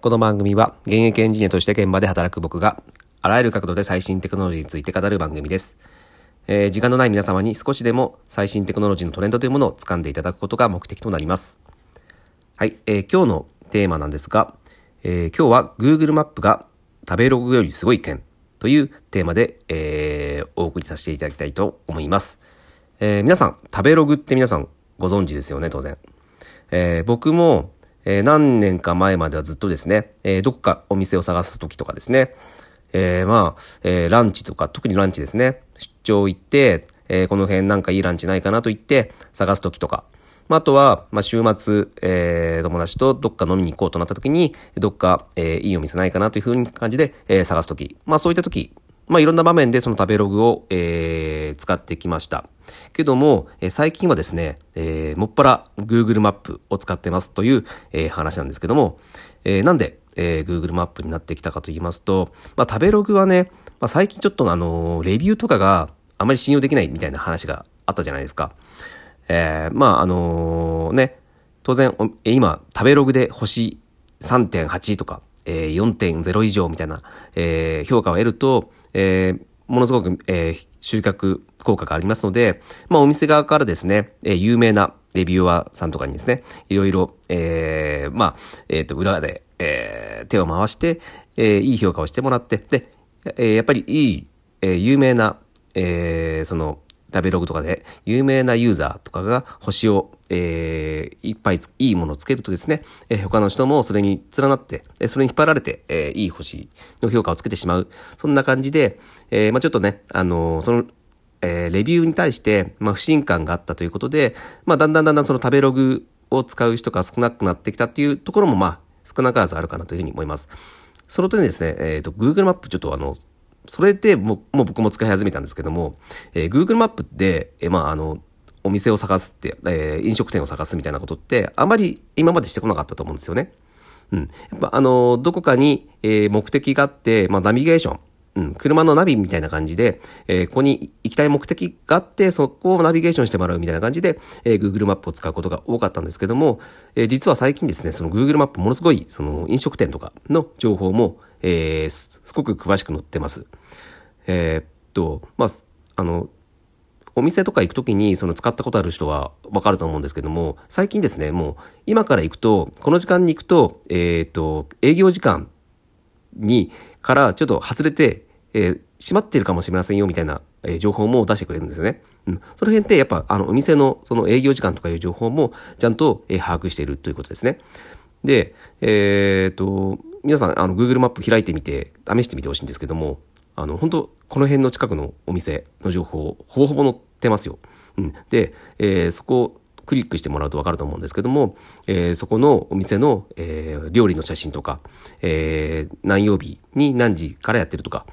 この番組は現役エンジニアとして現場で働く僕があらゆる角度で最新テクノロジーについて語る番組です。えー時間のない皆様に少しでも最新テクノロジーのトレンドというものを掴んでいただくことが目的となります。はい、えー今日のテーマなんですが、えー今日は Google マップが食べログよりすごい件というテーマで、えーお送りさせていただきたいと思います。えー皆さん、食べログって皆さんご存知ですよね、当然。えー僕も、えー何年か前まではずっとですね、えーどこかお店を探す時とかですね、えーまあ、えーランチとか、特にランチですね、出張行って、えーこの辺なんかいいランチないかなと言って探す時とか、まあ、あとは、まあ、週末、えー友達とどっか飲みに行こうとなった時に、どっか、えーいいお店ないかなというふうに感じで、えー探す時、まあ、そういった時、まあ、いろんな場面でその食べログを、えー使ってきました。けども、えー最近はですね、えーもっぱら Google マップを使ってますという、えー話なんですけども、えーなんで、えー Google マップになってきたかと言いますと、まあ、食べログはね、まあ、最近ちょっとあのーレビューとかがあまり信用できないみたいな話があったじゃないですか。えーまあ、あのね、当然、今、食べログで星3.8とか、えー4.0以上みたいな、えー評価を得ると、えーものすごく、えー集客効果がありますので、まあ、お店側からですね、えー有名なレビューアーさんとかにですね、いろいろ、えーまあ、えっ、と、裏で、えー手を回して、えーいい評価をしてもらって、で、えーやっぱりいい、えー有名な、えーその、食べログとかで有名なユーザーとかが星を、えーいっぱいいいものをつけるとですね、えー他の人もそれに連なって、えーそれに引っ張られて、えーいい星の評価をつけてしまう。そんな感じで、えーまあちょっとね、あのーその、えーレビューに対して、まあ不信感があったということで、まあだんだんだんだんその食べログを使う人が少なくなってきたっていうところもまあ少なからずあるかなというふうに思います。その点ですね、えっ、と、Google マップちょっとあの、それでもうもう僕も使い始めたんですけども、えー Google マップで、えーまああの、お店を探すって、えー飲食店を探すみたいなことって、あまり今までしてこなかったと思うんですよね。うん。やっぱあの、どこかに、えー目的があって、まあナビゲーション、うん、車のナビみたいな感じで、えーここに行きたい目的があって、そこをナビゲーションしてもらうみたいな感じで、えー Google マップを使うことが多かったんですけども、えー実は最近ですね、その Google マップものすごい、その飲食店とかの情報も、えーすごく詳しく載ってます。えーっと、まあ、あの、お店とか行くときにその使ったことある人はわかると思うんですけども、最近ですね、もう今から行くと、この時間に行くと、えーっと、営業時間に、からちょっと外れて、えー閉まってるかもしれませんよみたいな、えー情報も出してくれるんですよね。うん。その辺ってやっぱあのお店のその営業時間とかいう情報もちゃんと、えー把握しているということですね。で、えーっと、皆さんあの Google マップ開いてみて試してみてほしいんですけども、あの本当この辺の近くのお店の情報ほぼほぼ載ってますよ。うん。で、えーそこをクリックしてもらうと分かると思うんですけども、えーそこのお店の、えー料理の写真とか、えー何曜日に何時からやってるとか。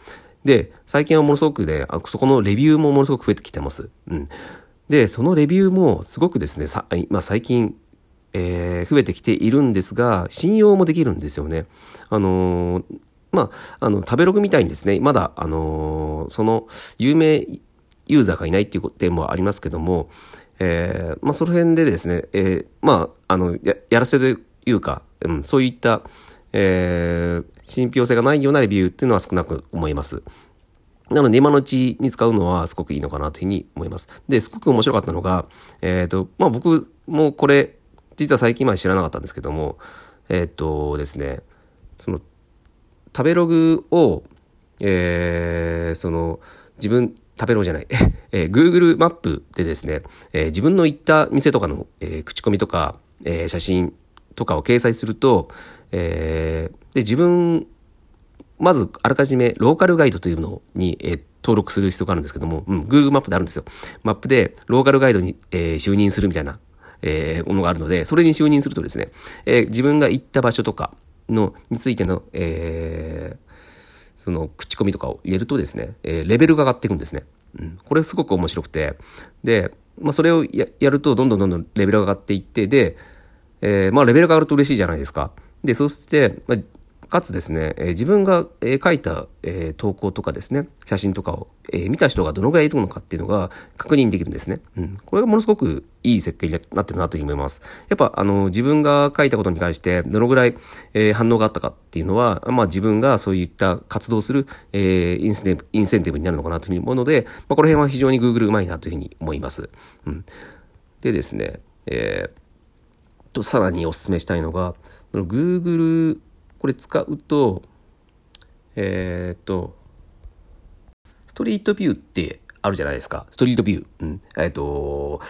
で、最近はものすごくね、あそこのレビューもものすごく増えてきてます。うん。で、そのレビューもすごくですね、さま、最近、えー増えてきているんですが、信用もできるんですよね。あのーまあ、あの、食べログみたいにですね、まだ、あのーその、有名ユーザーがいないっていう点もありますけども、えーまあ、その辺でですね、えーまあ、あの、や、やらせというか、うん、そういった、えー信憑性がないようなレビューっていうのは少なく思います。なので今のうちに使うのはすごくいいのかなというふうに思います。で、すごく面白かったのが、えっ、と、まあ僕もこれ、実は最近まで知らなかったんですけども、えっ、とですね、その、食べログを、えーその、自分、食べログじゃない、えー Google マップでですね、えー自分の行った店とかの、えー口コミとか、えー写真とかを掲載すると、えーで、自分、まず、あらかじめ、ローカルガイドというのに、えー登録する必要があるんですけども、うん、Google マップであるんですよ。マップで、ローカルガイドに、えー就任するみたいな、えーものがあるので、それに就任するとですね、えー自分が行った場所とかの、についての、えーその、口コミとかを入れるとですね、えーレベルが上がっていくんですね。うん、これすごく面白くて、で、まあ、それをややると、どんどんどんどんレベルが上がっていって、で、えーまあ、レベルが上がると嬉しいじゃないですか。で、そして、まあ、かつですね、えー、自分が、えー、書いた、えー、投稿とかですね、写真とかを、えー、見た人がどのぐらいいるのかっていうのが確認できるんですね。うん。これがものすごくいい設計になってるなというふうに思います。やっぱ、あの、自分が書いたことに対して、どのぐらい、えー、反応があったかっていうのは、まあ自分がそういった活動する、えー、インセンティブ、インセンティブになるのかなというふうに思うので、まあこの辺は非常に Google うまいなというふうに思います。うん。でですね、えー、と、さらにお勧めしたいのが、Google、これ使うと、えっ、と、ストリートビューってあるじゃないですか。ストリートビュー。うん。えっ、と、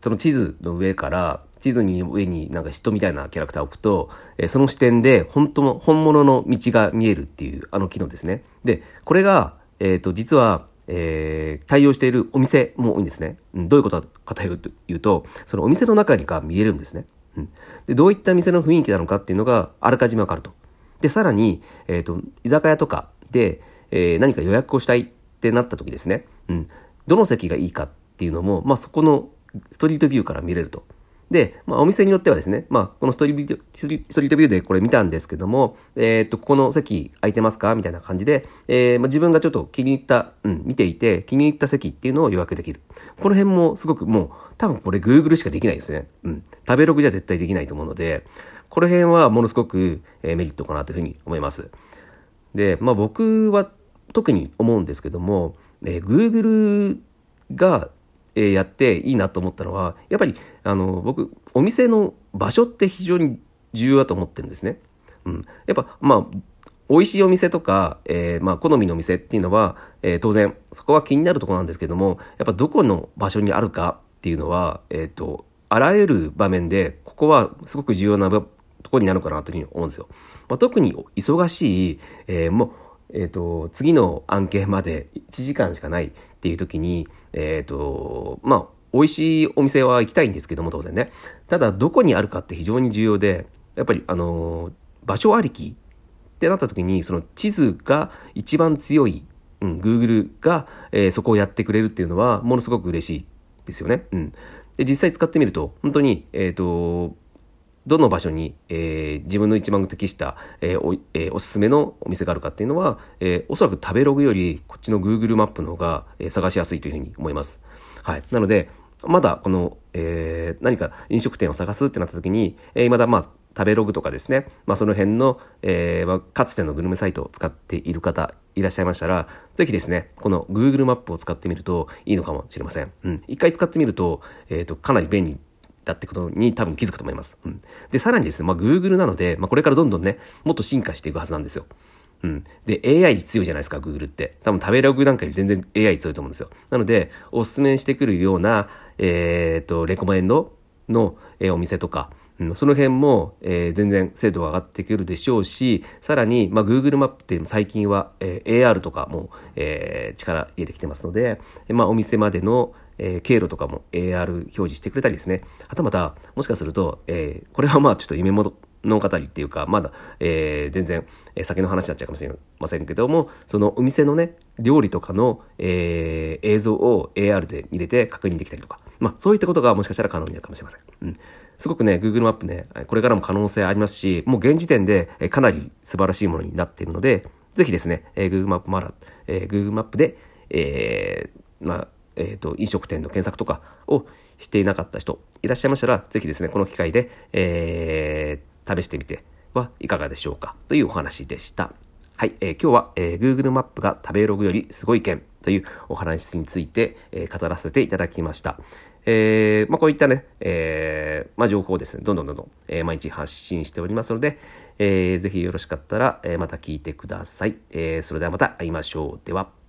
その地図の上から、地図に上になんか人みたいなキャラクターを置くと、えー、その視点で本当の、本物の道が見えるっていうあの機能ですね。で、これが、えっ、と、実は、えー、対応しているお店も多いんですね。うん、どういうことかというと、そのお店の中にが見えるんですね。うん、で、どういった店の雰囲気なのかっていうのがあらかじめわかると。で、さらに、えっ、ー、と、居酒屋とかで、えー、何か予約をしたいってなった時ですね。うん。どの席がいいかっていうのも、まあ、そこのストリートビューから見れると。で、まあ、お店によってはですね、まあ、このストリートストリートビューでこれ見たんですけども、えー、っと、ここの席空いてますか？みたいな感じで、えー、まあ、自分がちょっと気に入った、うん、見ていて、気に入った席っていうのを予約できる。この辺もすごくもう、多分これ Google しかできないですね。うん。食べログじゃ絶対できないと思うので、この辺はものすごく、え、メリットかなというふうに思います。で、まあ僕は特に思うんですけども、えー、Google がえやっていいなと思ったのは、やっぱり、あの、僕、お店の場所って非常に重要だと思ってるんですね。うん。やっぱ、まあ、美味しいお店とか、えー、まあ、好みのお店っていうのは、えー、当然、そこは気になるところなんですけども、やっぱどこの場所にあるかっていうのは、えっ、ー、と、あらゆる場面で、ここはすごく重要なところになるかなというふうに思うんですよ。まあ、特に忙しい、えー、もう、えっ、ー、と、次の案件まで1時間しかないっていう時に、えっ、ー、と、まあ、美味しいお店は行きたいんですけども、当然ね。ただ、どこにあるかって非常に重要で、やっぱり、あの場所ありきってなった時に、その地図が一番強い、うん、Google が、えー、そこをやってくれるっていうのは、ものすごく嬉しいですよね。うん。で、実際使ってみると、本当に、えっ、ー、と、どの場所に、えー、自分の一番適した、えーおえー、おすすめのお店があるかっていうのは、え、おそらく食べログよりこっちの Google マップの方が、え、探しやすいというふうに思います。はい。なので、まだこの、え、何か飲食店を探すってなった時に、え、まだまあ、食べログとかですね、まあ、その辺の、えー、かつてのグルメサイトを使っている方いらっしゃいましたら、ぜひですね、この Google マップを使ってみるといいのかもしれません。うん。一回使ってみると、えっ、ー、と、かなり便利だってことに多分気づくと思います。うん。で、さらにですね、まあ、Google なので、まあ、これからどんどんね、もっと進化していくはずなんですよ。うん。で、AI に強いじゃないですか、Google って。多分食べログなんかより全然 AI 強いと思うんですよ。なので、おすすめしてくるような、えっ、ー、と、レコメンドの、えー、お店とか、うん、その辺も、えー、全然精度が上がってくるでしょうし、さらに、まあ、Google マップって最近は、えー、AR とかも、えー、力入れてきてますので、まあ、お店までの、えー、経路とかも AR 表示してくれたりですね。はたまた、もしかすると、えー、これはまあちょっと夢物の語りっていうか、まだ、えー、全然、え、先の話になっちゃうかもしれませんけども、そのお店のね、料理とかの、え、映像を AR で見れて確認できたりとか、まあそういったことがもしかしたら可能になるかもしれません。うん。すごくね、Google マップね、これからも可能性ありますし、もう現時点でかなり素晴らしいものになっているので、ぜひですね、え、Google マップまだ、えー、Google マップで、え、まあ、えっ、ー、と、飲食店の検索とかをしていなかった人いらっしゃいましたら、ぜひですね、この機会で、えー、試してみてはいかがでしょうかというお話でした。はい、えー、今日は、えー、Google マップが食べログよりすごい件というお話について、えー、語らせていただきました。えー、まあ、こういったね、えー、まあ、情報をですね、どんどんどんどん、えー、毎日発信しておりますので、えー、ぜひよろしかったら、えー、また聞いてください。えー、それではまた会いましょう。では。